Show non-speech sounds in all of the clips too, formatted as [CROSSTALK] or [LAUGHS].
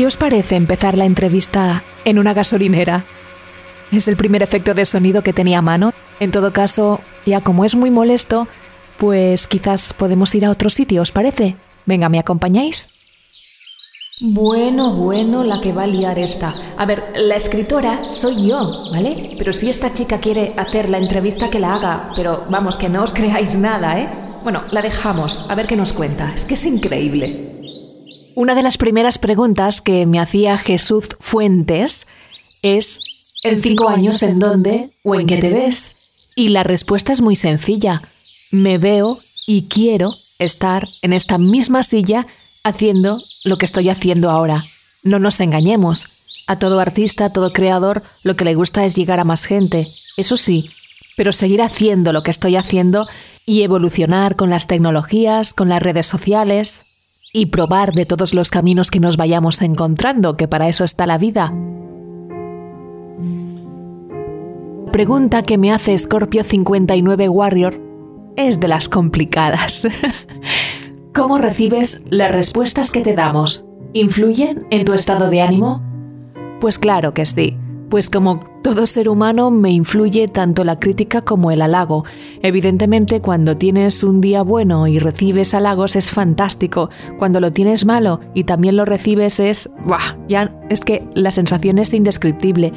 ¿Qué os parece empezar la entrevista en una gasolinera? Es el primer efecto de sonido que tenía a mano. En todo caso, ya como es muy molesto, pues quizás podemos ir a otro sitio, ¿os parece? Venga, ¿me acompañáis? Bueno, bueno, la que va a liar esta. A ver, la escritora soy yo, ¿vale? Pero si esta chica quiere hacer la entrevista, que la haga. Pero vamos, que no os creáis nada, ¿eh? Bueno, la dejamos, a ver qué nos cuenta. Es que es increíble. Una de las primeras preguntas que me hacía Jesús Fuentes es, ¿en cinco años en dónde o en qué te ves? Y la respuesta es muy sencilla. Me veo y quiero estar en esta misma silla haciendo lo que estoy haciendo ahora. No nos engañemos. A todo artista, a todo creador, lo que le gusta es llegar a más gente. Eso sí, pero seguir haciendo lo que estoy haciendo y evolucionar con las tecnologías, con las redes sociales y probar de todos los caminos que nos vayamos encontrando, que para eso está la vida. Pregunta que me hace Scorpio 59 Warrior es de las complicadas. [LAUGHS] ¿Cómo recibes las respuestas que te damos? ¿Influyen en tu estado de ánimo? Pues claro que sí, pues como todo ser humano me influye tanto la crítica como el halago. Evidentemente cuando tienes un día bueno y recibes halagos es fantástico, cuando lo tienes malo y también lo recibes es... ¡buah! Ya es que la sensación es indescriptible.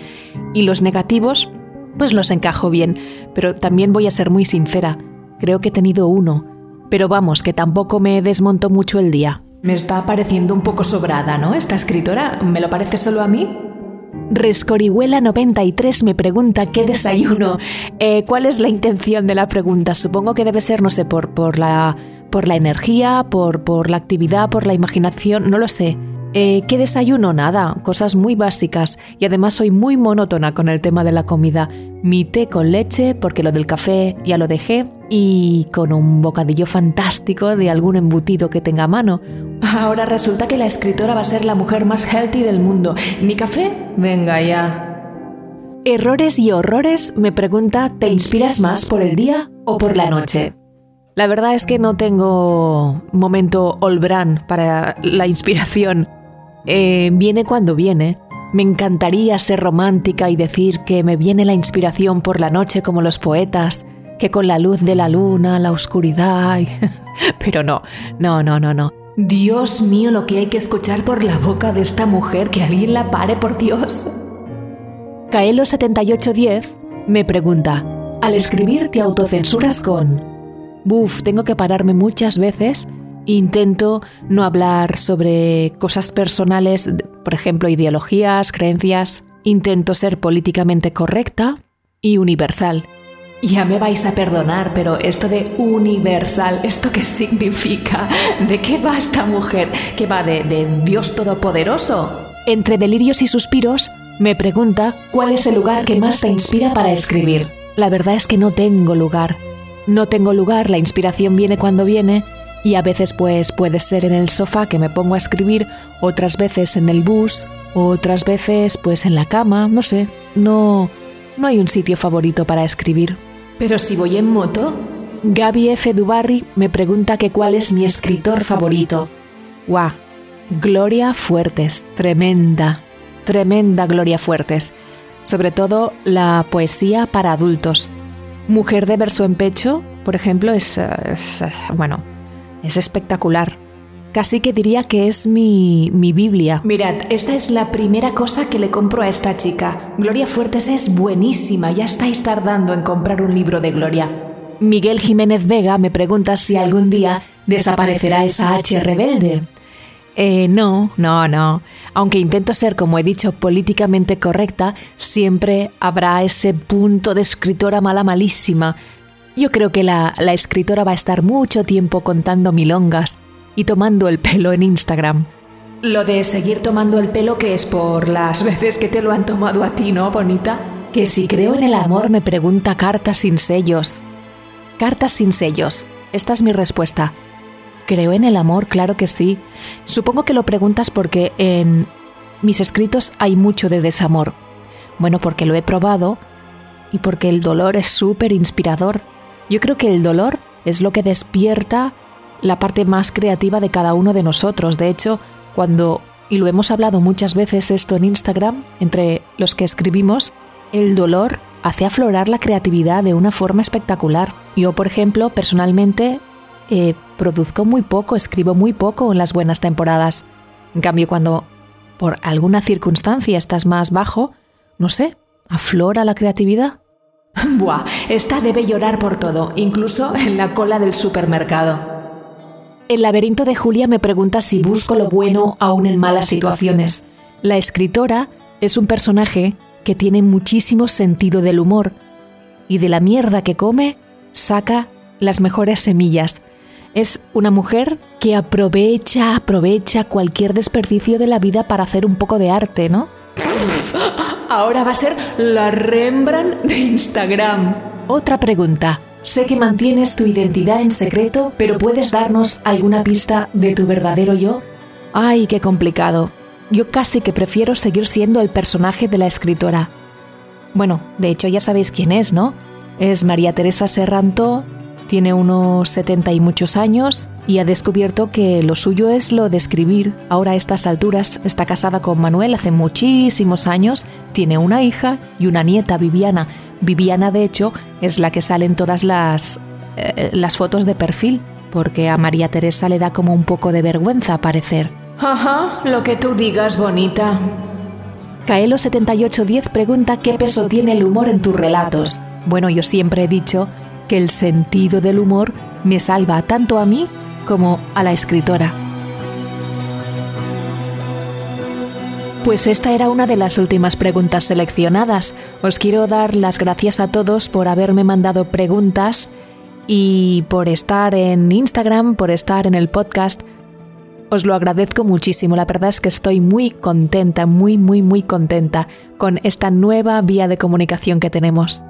Y los negativos, pues los encajo bien, pero también voy a ser muy sincera, creo que he tenido uno pero vamos, que tampoco me desmonto mucho el día. Me está pareciendo un poco sobrada, ¿no? Esta escritora, ¿me lo parece solo a mí? Rescorihuela93 me pregunta qué desayuno. Eh, ¿Cuál es la intención de la pregunta? Supongo que debe ser, no sé, por, por, la, por la energía, por, por la actividad, por la imaginación, no lo sé. Eh, ¿Qué desayuno? Nada, cosas muy básicas y además soy muy monótona con el tema de la comida. Mi té con leche, porque lo del café ya lo dejé, y con un bocadillo fantástico de algún embutido que tenga a mano. Ahora resulta que la escritora va a ser la mujer más healthy del mundo. ¿Ni café? Venga ya. Errores y horrores me pregunta, ¿te inspiras más por el día o por la noche? La verdad es que no tengo momento olbrán para la inspiración. Eh, viene cuando viene. Me encantaría ser romántica y decir que me viene la inspiración por la noche como los poetas, que con la luz de la luna, la oscuridad. [LAUGHS] Pero no, no, no, no, no. Dios mío, lo que hay que escuchar por la boca de esta mujer, que alguien la pare, por Dios. Caelo7810 me pregunta, al escribir te autocensuras con... Buf, tengo que pararme muchas veces Intento no hablar sobre cosas personales, por ejemplo, ideologías, creencias. Intento ser políticamente correcta y universal. Ya me vais a perdonar, pero esto de universal, ¿esto qué significa? ¿De qué va esta mujer? ¿Que va de, de Dios Todopoderoso? Entre delirios y suspiros, me pregunta cuál es el lugar que más te inspira para escribir. La verdad es que no tengo lugar. No tengo lugar, la inspiración viene cuando viene y a veces pues puede ser en el sofá que me pongo a escribir, otras veces en el bus, otras veces pues en la cama, no sé, no no hay un sitio favorito para escribir. Pero si voy en moto, Gaby F. Dubarry me pregunta que cuál es mi escritor favorito. ¡Guau! Gloria Fuertes, tremenda, tremenda Gloria Fuertes. Sobre todo la poesía para adultos. Mujer de verso en pecho, por ejemplo, es, es bueno, es espectacular. Casi que diría que es mi, mi Biblia. Mirad, esta es la primera cosa que le compro a esta chica. Gloria Fuertes es buenísima, ya estáis tardando en comprar un libro de Gloria. Miguel Jiménez Vega me pregunta si algún día desaparecerá esa H rebelde. Eh, no, no, no. Aunque intento ser, como he dicho, políticamente correcta, siempre habrá ese punto de escritora mala malísima yo creo que la, la escritora va a estar mucho tiempo contando milongas y tomando el pelo en Instagram. Lo de seguir tomando el pelo que es por las veces que te lo han tomado a ti, ¿no, bonita? Que si creo en el amor me pregunta cartas sin sellos. Cartas sin sellos. Esta es mi respuesta. ¿Creo en el amor? Claro que sí. Supongo que lo preguntas porque en mis escritos hay mucho de desamor. Bueno, porque lo he probado y porque el dolor es súper inspirador. Yo creo que el dolor es lo que despierta la parte más creativa de cada uno de nosotros. De hecho, cuando y lo hemos hablado muchas veces esto en Instagram, entre los que escribimos, el dolor hace aflorar la creatividad de una forma espectacular. Yo, por ejemplo, personalmente, eh, produzco muy poco, escribo muy poco en las buenas temporadas. En cambio, cuando por alguna circunstancia estás más bajo, no sé, aflora la creatividad. [LAUGHS] Buah, esta debe llorar por todo, incluso en la cola del supermercado. El laberinto de Julia me pregunta si busco lo bueno aún en malas situaciones. La escritora es un personaje que tiene muchísimo sentido del humor y de la mierda que come saca las mejores semillas. Es una mujer que aprovecha, aprovecha cualquier desperdicio de la vida para hacer un poco de arte, ¿no? Ahora va a ser la Rembrandt de Instagram. Otra pregunta. Sé que mantienes tu identidad en secreto, pero ¿puedes darnos alguna pista de tu verdadero yo? Ay, qué complicado. Yo casi que prefiero seguir siendo el personaje de la escritora. Bueno, de hecho ya sabéis quién es, ¿no? Es María Teresa Serrantó, tiene unos 70 y muchos años y ha descubierto que lo suyo es lo de escribir. Ahora a estas alturas está casada con Manuel hace muchísimos años, tiene una hija y una nieta, Viviana, Viviana, de hecho, es la que sale en todas las, eh, las fotos de perfil, porque a María Teresa le da como un poco de vergüenza aparecer. Ajá, lo que tú digas, bonita. Kaelo7810 pregunta qué peso tiene el humor en tus relatos. Bueno, yo siempre he dicho que el sentido del humor me salva tanto a mí como a la escritora. Pues esta era una de las últimas preguntas seleccionadas. Os quiero dar las gracias a todos por haberme mandado preguntas y por estar en Instagram, por estar en el podcast. Os lo agradezco muchísimo. La verdad es que estoy muy contenta, muy, muy, muy contenta con esta nueva vía de comunicación que tenemos.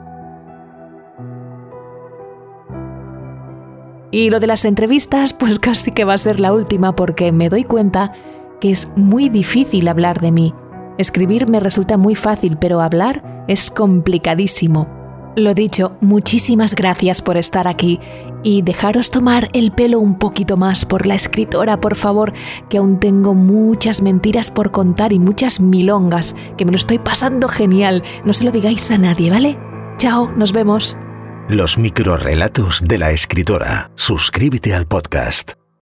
Y lo de las entrevistas, [LAUGHS] pues casi que va a ser la última porque me doy cuenta que es muy difícil hablar de mí. Escribir me resulta muy fácil, pero hablar es complicadísimo. Lo dicho, muchísimas gracias por estar aquí y dejaros tomar el pelo un poquito más por la escritora, por favor, que aún tengo muchas mentiras por contar y muchas milongas, que me lo estoy pasando genial. No se lo digáis a nadie, ¿vale? Chao, nos vemos. Los microrelatos de la escritora. Suscríbete al podcast.